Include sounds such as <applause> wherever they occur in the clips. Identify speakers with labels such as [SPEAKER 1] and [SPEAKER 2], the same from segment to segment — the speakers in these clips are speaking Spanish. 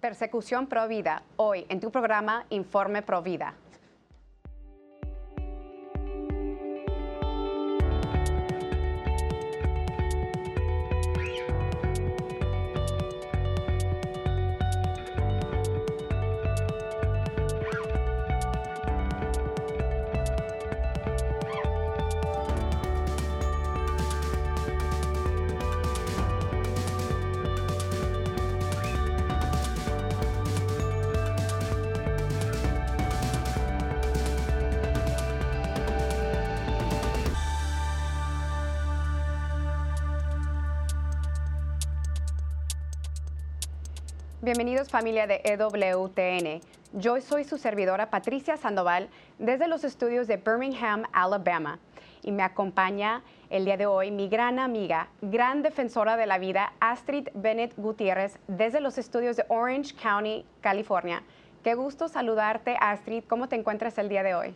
[SPEAKER 1] Persecución Pro Vida, hoy en tu programa Informe Pro Bienvenidos familia de EWTN. Yo soy su servidora Patricia Sandoval desde los estudios de Birmingham, Alabama. Y me acompaña el día de hoy mi gran amiga, gran defensora de la vida, Astrid Bennett Gutiérrez, desde los estudios de Orange County, California. Qué gusto saludarte, Astrid. ¿Cómo te encuentras el día de hoy?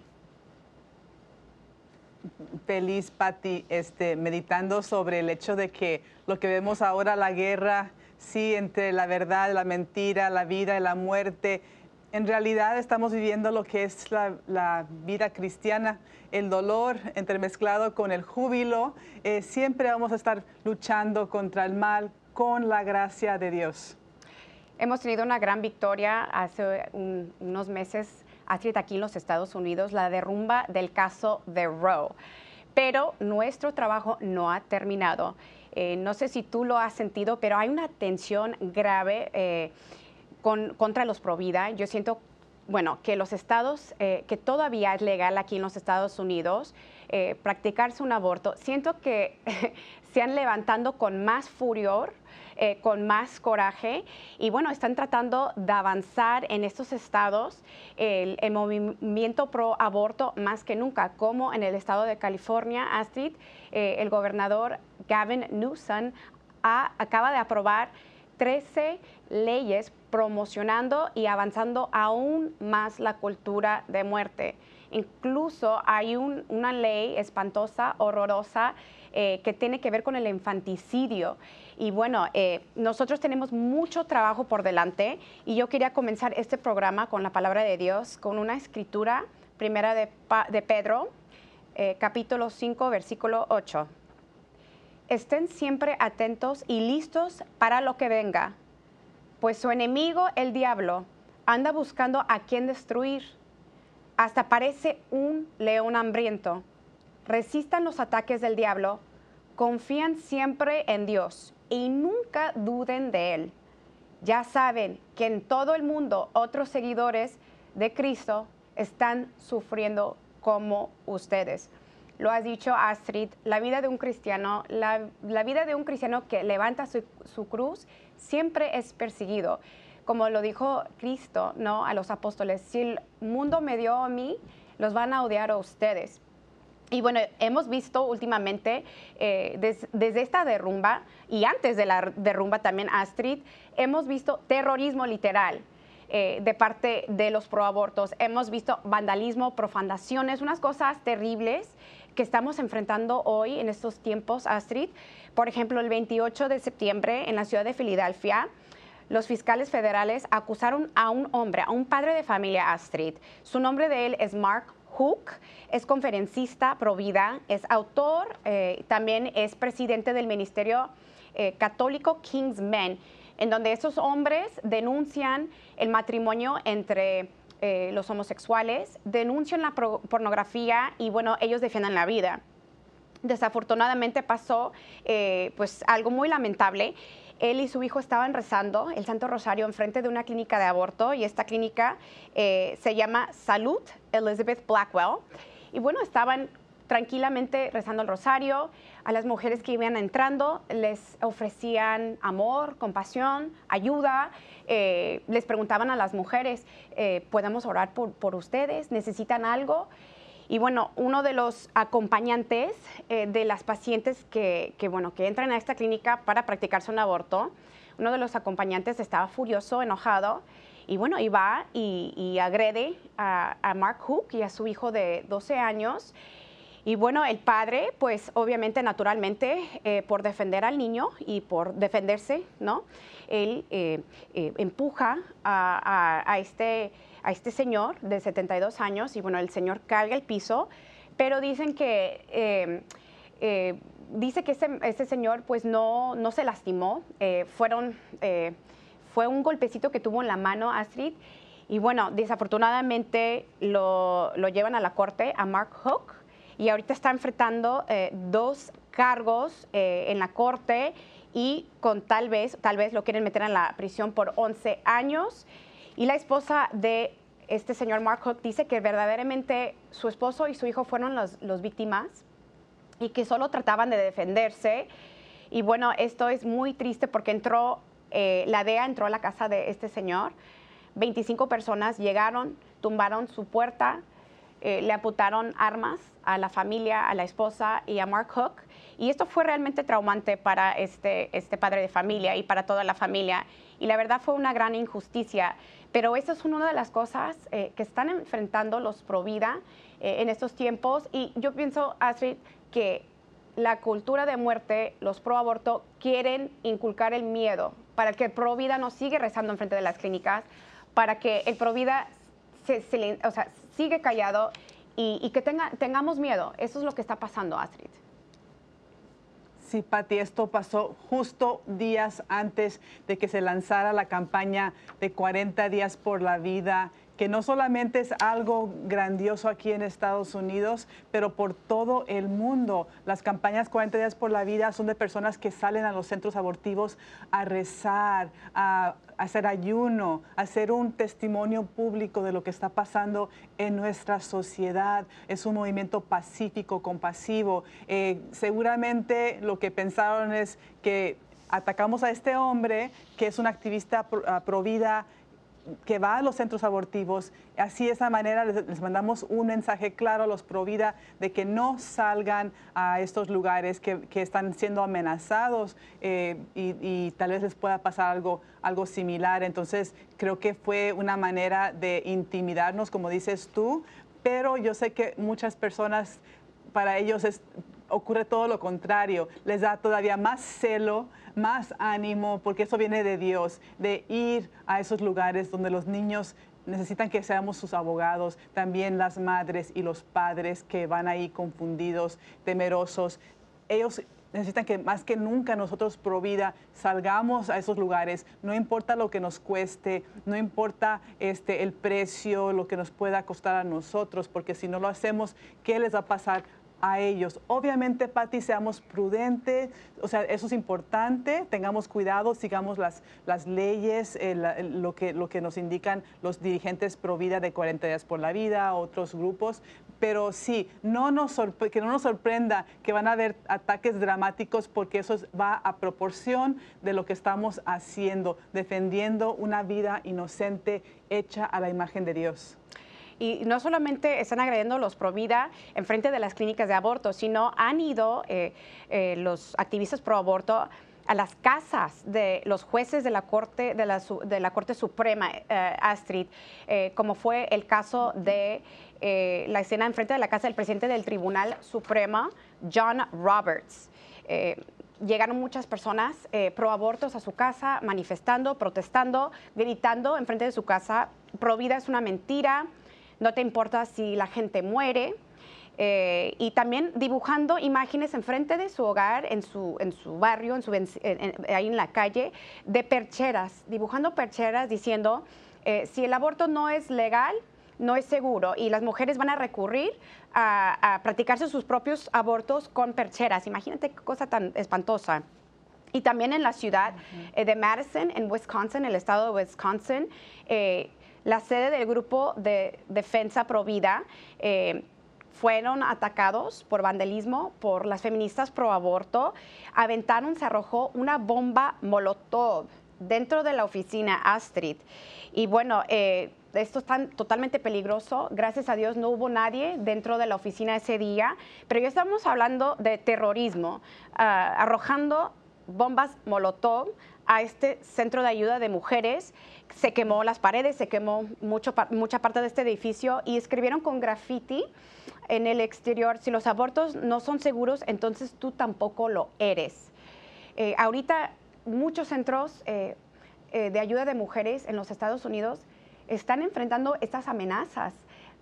[SPEAKER 2] Feliz, Patti, este, meditando sobre el hecho de que lo que vemos ahora, la guerra, sí, entre la verdad, la mentira, la vida y la muerte. En realidad estamos viviendo lo que es la, vida cristiana, el dolor entremezclado con el júbilo. Eh, siempre vamos a estar luchando contra el mal con la gracia de Dios.
[SPEAKER 1] Hemos tenido una gran victoria hace unos meses, aquí en los Estados Unidos, la derrumba del caso de Roe. Pero nuestro trabajo no ha terminado. Eh, no sé si tú lo has sentido, pero hay una tensión grave eh, contra los Provida. Yo siento, bueno, que los estados, eh, que todavía es legal aquí en los Estados Unidos practicarse un aborto, siento que <laughs> se han levantando con más furor con más coraje y bueno, están tratando de avanzar en estos estados el, movimiento pro aborto más que nunca, como en el estado de California, Astrid, el gobernador Gavin Newsom acaba de aprobar 13 leyes promocionando y avanzando aún más la cultura de muerte. Incluso hay una ley espantosa, horrorosa, eh, que tiene que ver con el infanticidio. Y bueno, eh, nosotros tenemos mucho trabajo por delante y yo quería comenzar este programa con la palabra de Dios, con una escritura primera de, Pedro, eh, capítulo 5, versículo 8 estén siempre atentos y listos para lo que venga, pues su enemigo, el diablo, anda buscando a quien destruir. Hasta parece un león hambriento. Resistan los ataques del diablo, confían siempre en Dios y nunca duden de Él. Ya saben que en todo el mundo otros seguidores de Cristo están sufriendo como ustedes lo has dicho Astrid, la vida de un cristiano, la, vida de un cristiano que levanta su, cruz siempre es perseguido. Como lo dijo Cristo ¿no? a los apóstoles, si el mundo me dio a mí, los van a odiar a ustedes. Y bueno, hemos visto últimamente, eh, desde esta derrumba y antes de la derrumba también, Astrid, hemos visto terrorismo literal. Eh, de parte de los proabortos. Hemos visto vandalismo, profanaciones, unas cosas terribles que estamos enfrentando hoy en estos tiempos, Astrid. Por ejemplo, el 28 de septiembre en la ciudad de Filadelfia, los fiscales federales acusaron a un hombre, a un padre de familia, Astrid. Su nombre de él es Mark Hook, es conferencista pro vida, es autor, eh, también es presidente del Ministerio eh, Católico King's Men, en donde esos hombres denuncian el matrimonio entre eh, los homosexuales, denuncian la pornografía y bueno, ellos defienden la vida. Desafortunadamente pasó pues algo muy lamentable. Él y su hijo estaban rezando el Santo Rosario enfrente de una clínica de aborto y esta clínica eh, se llama Salud Elizabeth Blackwell. Y bueno, estaban tranquilamente rezando el rosario. A las mujeres que iban entrando les ofrecían amor, compasión, ayuda. Eh, les preguntaban a las mujeres, eh, ¿podemos orar por, ustedes? ¿Necesitan algo? Y bueno, uno de los acompañantes eh, de las pacientes que, bueno, que entran a esta clínica para practicarse un aborto, uno de los acompañantes estaba furioso, enojado, y bueno, y va y, agrede a, Mark Hook y a su hijo de 12 años Y bueno, el padre, pues obviamente, naturalmente, eh, por defender al niño y por defenderse, ¿no? Él eh, empuja a, este, a este señor de 72 años y bueno, el señor carga el piso, pero dicen que... dice que ese, señor pues no, no se lastimó, fueron, fue un golpecito que tuvo en la mano Astrid y bueno, desafortunadamente lo, lo llevan a la corte a Mark Hook, y ahorita está enfrentando eh, dos cargos eh, en la corte y con tal vez, tal vez lo quieren meter en la prisión por 11 años. Y la esposa de este señor Mark Hook dice que verdaderamente su esposo y su hijo fueron los, víctimas y que solo trataban de defenderse. Y bueno, esto es muy triste porque entró, eh, la DEA entró a la casa de este señor. 25 personas llegaron, tumbaron su puerta, le apuntaron armas a la familia, a la esposa y a Mark Hook. Y esto fue realmente traumante para este, este padre de familia y para toda la familia. Y la verdad fue una gran injusticia. Pero esa es una de las cosas eh, que están enfrentando los pro vida eh, en estos tiempos. Y yo pienso, Astrid, que la cultura de muerte, los pro aborto, quieren inculcar el miedo para que el pro vida no siga rezando enfrente de las clínicas, para que el pro vida se, o sea, sigue callado y, que tenga, tengamos miedo. Eso es lo que está pasando, Astrid.
[SPEAKER 2] Sí, Patti, esto pasó justo días antes de que se lanzara la campaña de 40 días por la vida que no solamente es algo grandioso aquí en Estados Unidos, pero por todo el mundo. Las campañas 40 días por la vida son de personas que salen a los centros abortivos a rezar, a, hacer ayuno, a hacer un testimonio público de lo que está pasando en nuestra sociedad. Es un movimiento pacífico, compasivo. Eh, seguramente lo que pensaron es que atacamos a este hombre que es un activista pro vida que va a los centros abortivos. Así de esa manera les, mandamos un mensaje claro los Provida de que no salgan a estos lugares que, están siendo amenazados eh, y, tal vez les pueda pasar algo, algo similar. Entonces creo que fue una manera de intimidarnos, como dices tú, pero yo sé que muchas personas, para ellos ocurre todo lo contrario, les da todavía más celo más ánimo, porque eso viene de Dios, de ir a esos lugares donde los niños necesitan que seamos sus abogados, también las madres y los padres que van ahí confundidos, temerosos. Ellos necesitan que más que nunca nosotros pro vida salgamos a esos lugares, no importa lo que nos cueste, no importa este, el precio, lo que nos pueda costar a nosotros, porque si no lo hacemos, ¿qué les va a pasar a ellos. Obviamente, Patti, seamos prudentes, o sea, eso es importante, tengamos cuidado, sigamos las, las leyes, lo, que, lo que nos indican los dirigentes pro vida de 40 días por la vida, otros grupos, pero sí, no nos que no nos sorprenda que van a haber ataques dramáticos porque eso va a proporción de lo que estamos haciendo, defendiendo una vida inocente hecha a la imagen de Dios.
[SPEAKER 1] Y no solamente están agrediendo los pro vida en frente de las clínicas de aborto, sino han ido eh, eh, los activistas pro aborto a las casas de los jueces de la Corte, de la, de la Corte Suprema, eh, Astrid, como fue el caso de la escena enfrente de la casa del presidente del Tribunal Supremo, John Roberts. llegaron muchas personas pro abortos a su casa, manifestando, protestando, gritando enfrente de su casa, pro vida es una mentira, no te importa si la gente muere. Eh, y también dibujando imágenes enfrente de su hogar, en su, en su barrio, en su, ahí en la calle, de percheras, dibujando percheras diciendo, eh, si el aborto no es legal, no es seguro y las mujeres van a recurrir a, practicarse sus propios abortos con percheras. Imagínate qué cosa tan espantosa. Y también en la ciudad eh, de Madison, en Wisconsin, el estado de Wisconsin, la sede del grupo de defensa provida eh, fueron atacados por vandalismo por las feministas pro aborto. Aventaron, se arrojó una bomba molotov dentro de la oficina Astrid. Y bueno, eh, esto es tan, totalmente peligroso. Gracias a Dios no hubo nadie dentro de la oficina ese día, pero ya estamos hablando de terrorismo, ah, arrojando bombas molotov a este centro de ayuda de mujeres. Se quemó las paredes, se quemó mucho, mucha parte de este edificio y escribieron con graffiti en el exterior, si los abortos no son seguros, entonces tú tampoco lo eres. Eh, ahorita muchos centros eh, eh, de ayuda de mujeres en los Estados Unidos están enfrentando estas amenazas.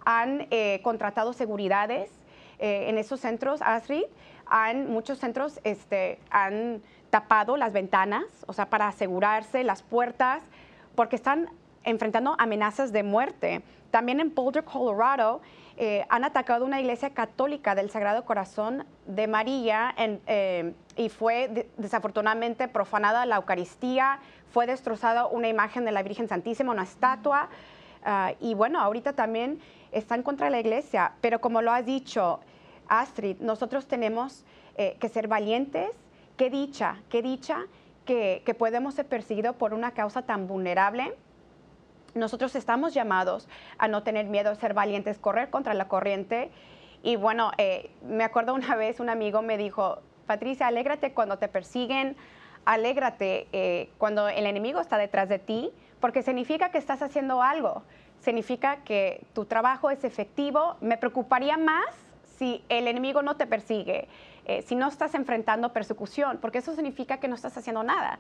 [SPEAKER 1] Han contratado seguridades en esos centros, Astrid, han, muchos centros este, han tapado las ventanas, o sea, para asegurarse las puertas, porque están enfrentando amenazas de muerte. También en Boulder, Colorado, eh, han atacado una iglesia católica del Sagrado Corazón de María eh, y fue desafortunadamente profanada la Eucaristía, fue destrozada una imagen de la Virgen Santísima, una estatua. Ah, y bueno, ahorita también están contra la iglesia, pero como lo has dicho, Astrid, nosotros tenemos eh, que ser valientes. Qué dicha, qué dicha que, que podemos ser perseguidos por una causa tan vulnerable nosotros estamos llamados a no tener miedo, a ser valientes, correr contra la corriente. Y bueno, eh, me acuerdo una vez un amigo me dijo, Patricia, alégrate cuando te persiguen, alégrate eh, cuando el enemigo está detrás de ti, porque significa que estás haciendo algo, significa que tu trabajo es efectivo. Me preocuparía más si el enemigo no te persigue. Eh, si no estás enfrentando persecución, porque eso significa que no estás haciendo nada.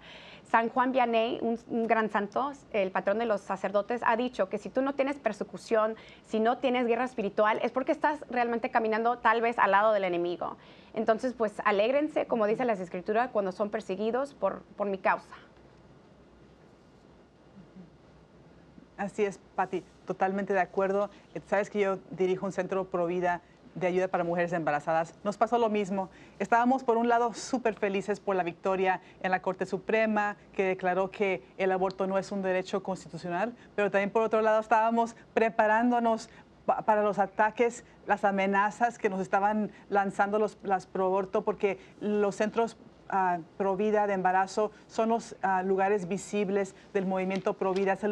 [SPEAKER 1] San Juan Vianney, un, gran santo, el patrón de los sacerdotes, ha dicho que si tú no tienes persecución, si no tienes guerra espiritual, es porque estás realmente caminando tal vez al lado del enemigo. Entonces, pues alégrense, como dice las escrituras, cuando son perseguidos por, por mi causa.
[SPEAKER 2] Así es, Patti, totalmente de acuerdo. Sabes que yo dirijo un centro pro vida de ayuda para mujeres embarazadas, nos pasó lo mismo. Estábamos, por un lado, súper felices por la victoria en la Corte Suprema, que declaró que el aborto no es un derecho constitucional, pero también, por otro lado, estábamos preparándonos para los ataques, las amenazas que nos estaban lanzando los, las pro aborto, porque los centros uh, Provida de embarazo son los ah, lugares visibles del movimiento Provida, es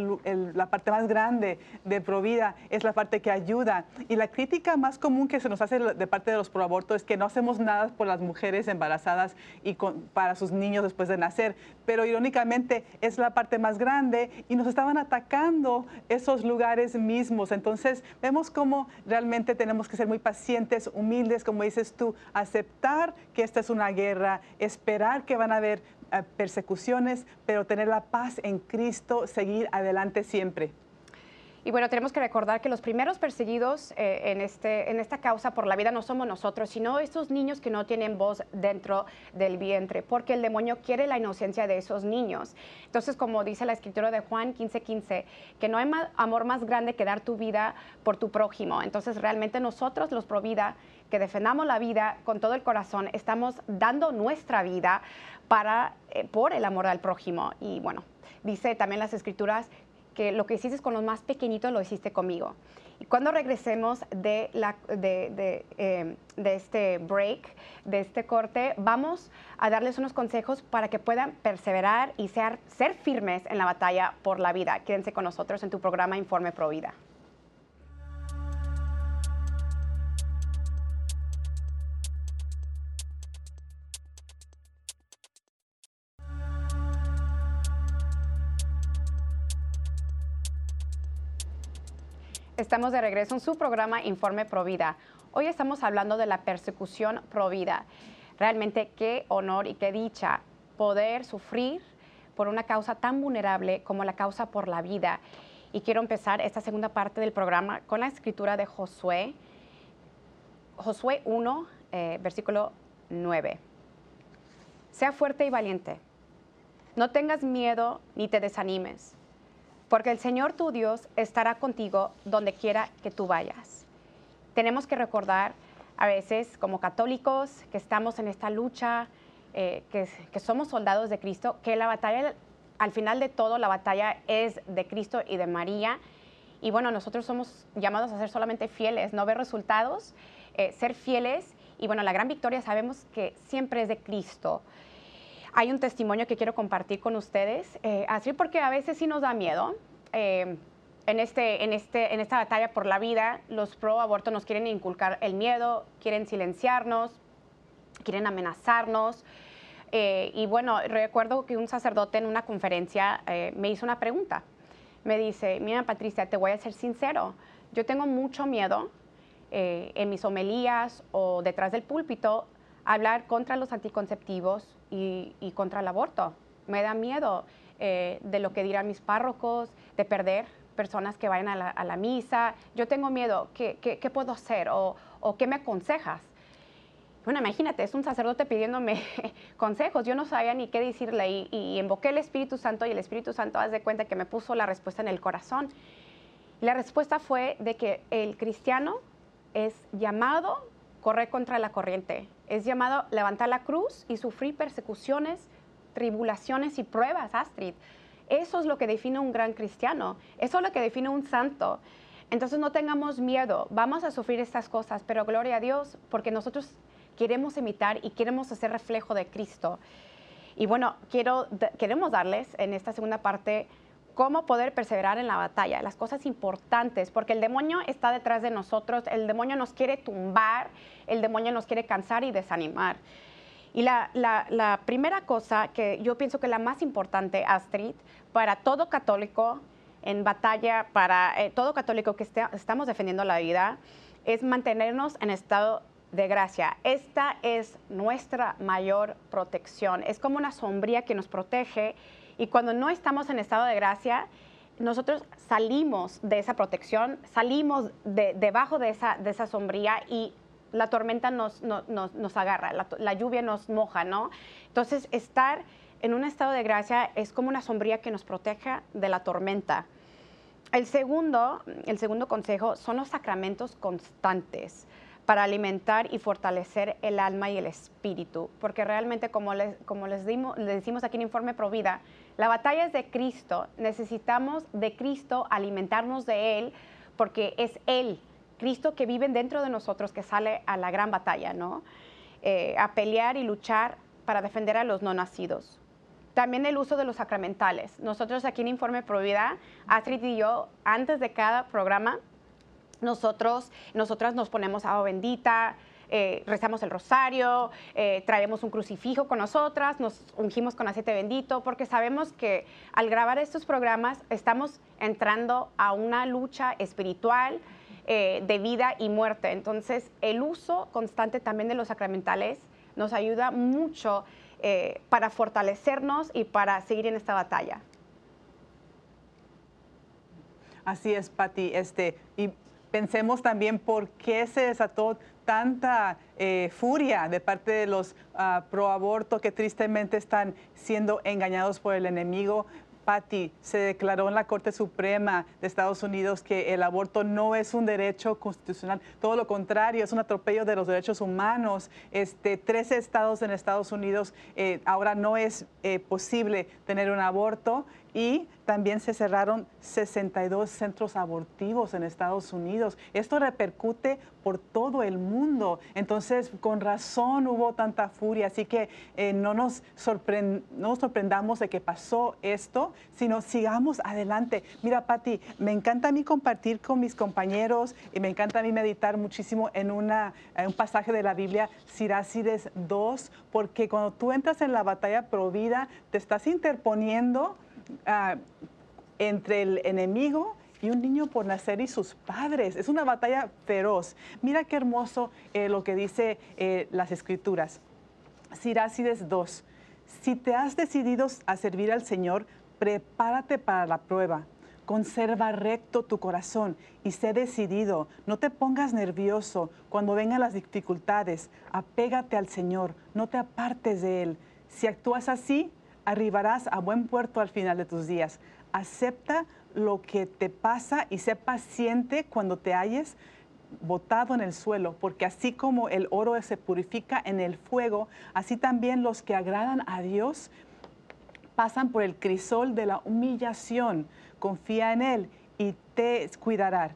[SPEAKER 2] la parte más grande de Provida, es la parte que ayuda. Y la crítica más común que se nos hace de parte de los proabortos es que no hacemos nada por las mujeres embarazadas y para sus niños después de nacer, pero irónicamente es la parte más grande y nos estaban atacando esos lugares mismos. Entonces vemos cómo realmente tenemos que ser muy pacientes, humildes, como dices tú, aceptar que esta es una guerra, esperar esperar que van a haber eh, persecuciones, pero tener la paz en Cristo, seguir adelante siempre.
[SPEAKER 1] Y bueno, tenemos que recordar que los primeros perseguidos eh, en, este, en esta causa por la vida no somos nosotros, sino estos niños que no tienen voz dentro del vientre, porque el demonio quiere la inocencia de esos niños. Entonces, como dice la escritura de Juan 15:15, 15, que no hay amor más grande que dar tu vida por tu prójimo. Entonces, realmente nosotros, los pro vida, que defendamos la vida con todo el corazón, estamos dando nuestra vida para, eh, por el amor al prójimo. Y bueno, dice también las escrituras que lo que hiciste con los más pequeñitos lo hiciste conmigo. Y cuando regresemos de, la, de, em, de, este break, de este corte, vamos a darles unos consejos para que puedan perseverar y ser, ser firmes en la batalla por la vida. Quédense con nosotros en tu programa Informe Pro Estamos de regreso en su programa Informe Provida. Hoy estamos hablando de la persecución Provida. Realmente qué honor y qué dicha poder sufrir por una causa tan vulnerable como la causa por la vida. Y quiero empezar esta segunda parte del programa con la escritura de Josué, Josué 1, eh, versículo 9. Sea fuerte y valiente. No tengas miedo ni te desanimes porque el Señor tu Dios estará contigo donde quiera que tú vayas. Tenemos que recordar a veces como católicos que estamos en esta lucha, eh, que, somos soldados de Cristo, que la batalla, al final de todo, la batalla es de Cristo y de María. Y bueno, nosotros somos llamados a ser solamente fieles, no ver resultados, eh, ser fieles. Y bueno, la gran victoria sabemos que siempre es de Cristo. Hay un testimonio que quiero compartir con ustedes, eh, así porque a veces sí nos da miedo. Eh, en, este, en, este, en esta batalla por la vida, los pro aborto nos quieren inculcar el miedo, quieren silenciarnos, quieren amenazarnos. Eh, y bueno, recuerdo que un sacerdote en una conferencia me hizo una pregunta. Me dice, mira Patricia, te voy a ser sincero, yo tengo mucho miedo en mis homilías o detrás del púlpito hablar contra los anticonceptivos y, contra el aborto. Me da miedo eh, de lo que dirán mis párrocos, de perder personas que vayan a la, misa. Yo tengo miedo, ¿qué, puedo hacer? O, o, qué me aconsejas? Bueno, imagínate, es un sacerdote pidiéndome <laughs> consejos. Yo no sabía ni qué decirle y, y invoqué el Espíritu Santo y el Espíritu Santo, haz de cuenta que me puso la respuesta en el corazón. La respuesta fue de que el cristiano es llamado correr contra la corriente, es llamado levantar la cruz y sufrir persecuciones, tribulaciones y pruebas, Astrid. Eso es lo que define un gran cristiano, eso es lo que define un santo. Entonces no tengamos miedo, vamos a sufrir estas cosas, pero gloria a Dios, porque nosotros queremos imitar y queremos hacer reflejo de Cristo. Y bueno, quiero, queremos darles en esta segunda parte cómo poder perseverar en la batalla, las cosas importantes, porque el demonio está detrás de nosotros, el demonio nos quiere tumbar, el demonio nos quiere cansar y desanimar. Y la, primera cosa que yo pienso que la más importante, Astrid, para todo católico en batalla, para eh, todo católico que estamos defendiendo la vida, es mantenernos en estado de gracia. Esta es nuestra mayor protección. Es como una sombría que nos protege y cuando no estamos en estado de gracia, nosotros salimos de esa protección, salimos de, debajo de esa, de esa sombría y la tormenta nos, nos, agarra, la, lluvia nos moja, ¿no? Entonces, estar en un estado de gracia es como una sombría que nos proteja de la tormenta. El segundo, el segundo consejo son los sacramentos constantes para alimentar y fortalecer el alma y el espíritu, porque realmente como les, como les, dimos, les decimos aquí en Informe Provida, la batalla es de Cristo, necesitamos de Cristo alimentarnos de Él, porque es Él, Cristo que vive dentro de nosotros, que sale a la gran batalla, ¿no? Eh, a pelear y luchar para defender a los no nacidos. También el uso de los sacramentales. Nosotros aquí en Informe Provida, Astrid y yo, antes de cada programa, nosotros, nosotras nos ponemos agua bendita, eh, rezamos el rosario, eh, traemos un crucifijo con nosotras, nos ungimos con aceite bendito, porque sabemos que al grabar estos programas estamos entrando a una lucha espiritual eh, de vida y muerte. Entonces, el uso constante también de los sacramentales nos ayuda mucho para fortalecernos y para seguir en esta batalla.
[SPEAKER 2] Así es, Patti. Este, y pensemos también por qué se desató tanta eh, furia de parte de los uh, pro aborto que tristemente están siendo engañados por el enemigo. Patti, se declaró en la Corte Suprema de Estados Unidos que el aborto no es un derecho constitucional, todo lo contrario, es un atropello de los derechos humanos. Este, 13 estados en Estados Unidos eh, ahora no es eh, posible tener un aborto y también se cerraron 62 centros abortivos en Estados Unidos. Esto repercute por todo el mundo. Entonces, con razón hubo tanta furia. Así que eh, no, nos no sorprendamos de que pasó esto, sino sigamos adelante. Mira, Patti, me encanta a mí compartir con mis compañeros y me encanta a mí meditar muchísimo en, una, un pasaje de la Biblia, Sirácides 2, porque cuando tú entras en la batalla provida, te estás interponiendo Ah, entre el enemigo y un niño por nacer y sus padres. Es una batalla feroz. Mira qué hermoso eh, lo que dice eh, las escrituras. Sirácides 2. Si te has decidido a servir al Señor, prepárate para la prueba. Conserva recto tu corazón y sé decidido. No te pongas nervioso cuando vengan las dificultades. Apégate al Señor, no te apartes de Él. Si actúas así, arribarás a buen puerto al final de tus días. Acepta lo que te pasa y sé paciente cuando te halles botado en el suelo, porque así como el oro se purifica en el fuego, así también los que agradan a Dios pasan por el crisol de la humillación. Confía en Él y te cuidará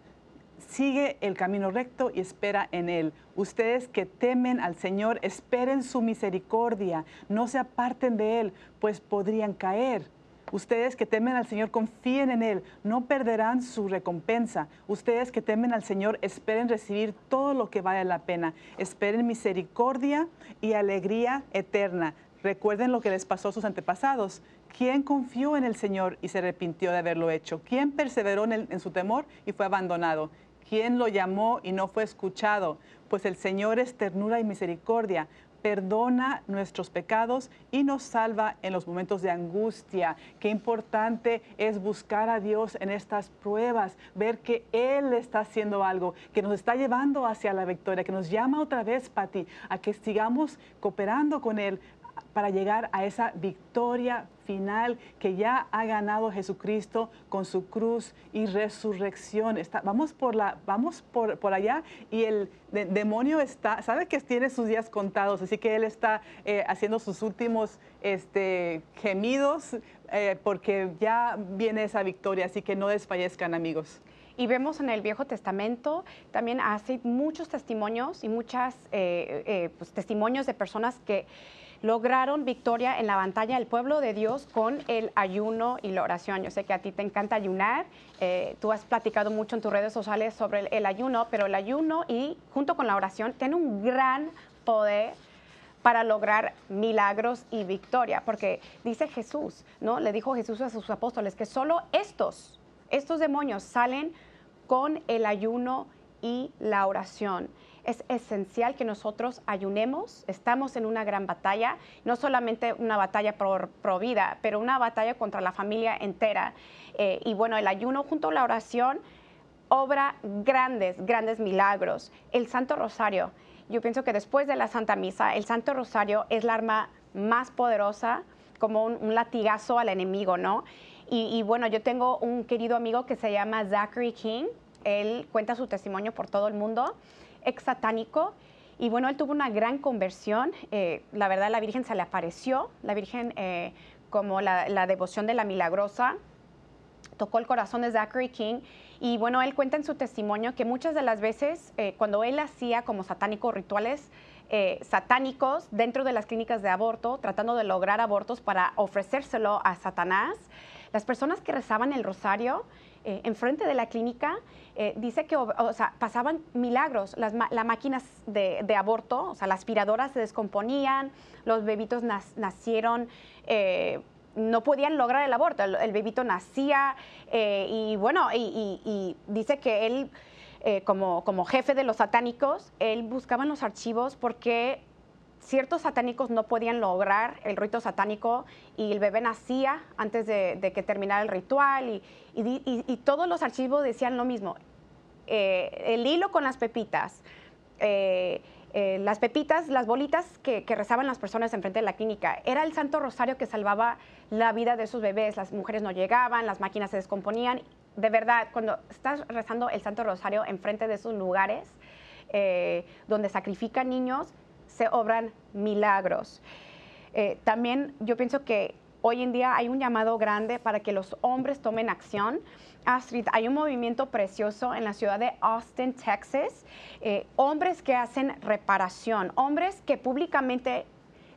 [SPEAKER 2] sigue el camino recto y espera en Él. Ustedes que temen al Señor, esperen su misericordia, no se aparten de Él, pues podrían caer. Ustedes que temen al Señor, confíen en Él, no perderán su recompensa. Ustedes que temen al Señor, esperen recibir todo lo que vale la pena. Esperen misericordia y alegría eterna. Recuerden lo que les pasó a sus antepasados. ¿Quién confió en el Señor y se arrepintió de haberlo hecho? ¿Quién perseveró en, en su temor y fue abandonado? ¿Quién lo llamó y no fue escuchado? Pues el Señor es ternura y misericordia, perdona nuestros pecados y nos salva en los momentos de angustia. Qué importante es buscar a Dios en estas pruebas, ver que Él está haciendo algo, que nos está llevando hacia la victoria, que nos llama otra vez, Pati, a que sigamos cooperando con Él para llegar a esa victoria final que ya ha ganado Jesucristo con su cruz y resurrección. Está, vamos por, la, vamos por, por allá y el demonio está, sabe que tiene sus días contados, así que él está eh, haciendo sus últimos este, gemidos eh, porque ya viene esa victoria, así que no desfallezcan amigos.
[SPEAKER 1] Y vemos en el Viejo Testamento también hace muchos testimonios y muchos eh, pues, testimonios de personas que lograron victoria en la batalla del pueblo de Dios con el ayuno y la oración. Yo sé que a ti te encanta ayunar, eh, tú has platicado mucho en tus redes sociales sobre el, ayuno, pero el ayuno y junto con la oración tiene un gran poder para lograr milagros y victoria, porque dice Jesús, ¿no? Le dijo Jesús a sus apóstoles que solo estos, estos demonios salen con el ayuno y la oración es esencial que nosotros ayunemos. Estamos en una gran batalla, no solamente una batalla por, vida, pero una batalla contra la familia entera. Eh, y bueno, el ayuno junto a la oración obra grandes, grandes milagros. El Santo Rosario, yo pienso que después de la Santa Misa, el Santo Rosario es la arma más poderosa, como un, latigazo al enemigo, ¿no? Y, bueno, yo tengo un querido amigo que se llama Zachary King. Él cuenta su testimonio por todo el mundo ex satánico. Y bueno, él tuvo una gran conversión. Eh, la verdad, la Virgen se le apareció, la Virgen eh, como la, devoción de la milagrosa, tocó el corazón de Zachary King. Y bueno, él cuenta en su testimonio que muchas de las veces eh, cuando él hacía como satánicos rituales satánicos dentro de las clínicas de aborto, tratando de lograr abortos para ofrecérselo a Satanás, las personas que rezaban el rosario enfrente de la clínica eh, dice que pasaban milagros. Las, máquinas de, aborto, o sea, las aspiradoras se descomponían, los bebitos nacieron. Eh, no podían lograr el aborto, el, bebito nacía eh, y bueno, y, dice que él, como, como jefe de los satánicos, él buscaba en los archivos porque ciertos satánicos no podían lograr el rito satánico y el bebé nacía antes de, que terminara el ritual y, todos los archivos decían lo mismo. Eh, el hilo con las pepitas, eh, eh, las pepitas, las bolitas que, rezaban las personas enfrente de la clínica, era el Santo Rosario que salvaba la vida de esos bebés. Las mujeres no llegaban, las máquinas se descomponían. De verdad, cuando estás rezando el Santo Rosario enfrente de esos lugares donde sacrifican niños, se obran milagros. Eh, también yo pienso que hoy en día hay un llamado grande para que los hombres tomen acción. Astrid, hay un movimiento precioso en la ciudad de Austin, Texas. Eh, hombres que hacen reparación, hombres que públicamente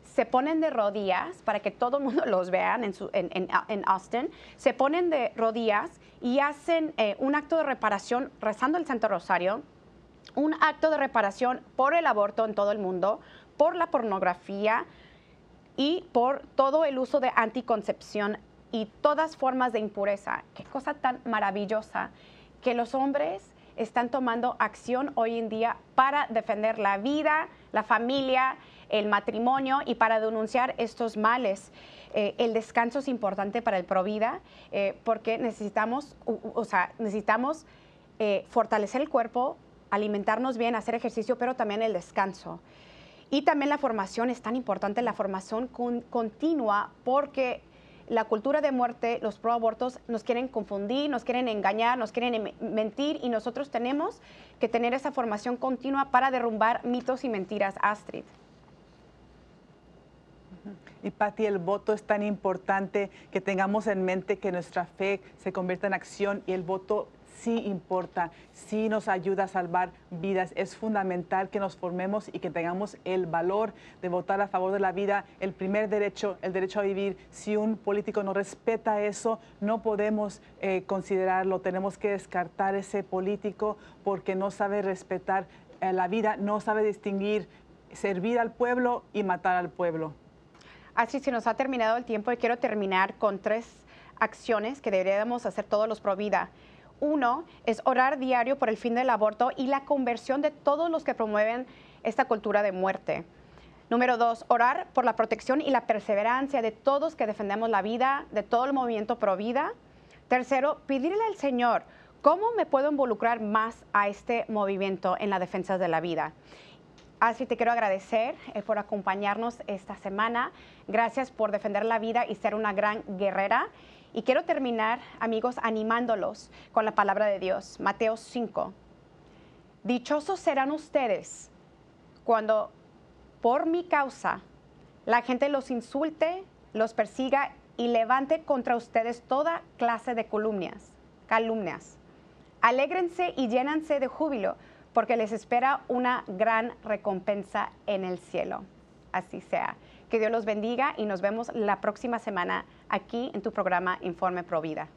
[SPEAKER 1] se ponen de rodillas para que todo el mundo <laughs> los vean en, en, Austin, se ponen de rodillas y hacen eh, un acto de reparación rezando el Santo Rosario, un acto de reparación por el aborto en todo el mundo, por la pornografía y por todo el uso de anticoncepción y todas formas de impureza. Qué cosa tan maravillosa que los hombres están tomando acción hoy en día para defender la vida, la familia, el matrimonio y para denunciar estos males. Eh, el descanso es importante para el Provida eh, porque necesitamos, o, sea, necesitamos eh, fortalecer el cuerpo, alimentarnos bien, hacer ejercicio, pero también el descanso. Y también la formación es tan importante, la formación continua, porque la cultura de muerte, los proabortos nos quieren confundir, nos quieren engañar, nos quieren em, mentir y nosotros tenemos que tener esa formación continua para derrumbar mitos y mentiras, Astrid.
[SPEAKER 2] Y Patti, el voto es tan importante que tengamos en mente que nuestra fe se convierta en acción y el voto sí importa, sí nos ayuda a salvar vidas. Es fundamental que nos formemos y que tengamos el valor de votar a favor de la vida, el primer derecho, el derecho a vivir. Si un político no respeta eso, no podemos eh, considerarlo. Tenemos que descartar ese político porque no sabe respetar eh, la vida, no sabe distinguir servir al pueblo y matar al pueblo.
[SPEAKER 1] Así se nos ha terminado el tiempo y quiero terminar con tres acciones que deberíamos hacer todos los pro vida. Uno es orar diario por el fin del aborto y la conversión de todos los que promueven esta cultura de muerte. Número dos, orar por la protección y la perseverancia de todos que defendemos la vida, de todo el movimiento pro vida. Tercero, pedirle al Señor, ¿cómo me puedo involucrar más a este movimiento en la defensa de la vida? Así te quiero agradecer eh, por acompañarnos esta semana. Gracias por defender la vida y ser una gran guerrera. Y quiero terminar, amigos, animándolos con la palabra de Dios. Mateo 5. Dichosos serán ustedes cuando por mi causa la gente los insulte, los persiga y levante contra ustedes toda clase de calumnias. calumnias. Alégrense y llénanse de júbilo, porque les espera una gran recompensa en el cielo. Así sea. Que Dios los bendiga y nos vemos la próxima semana aquí en tu programa Informe Provida.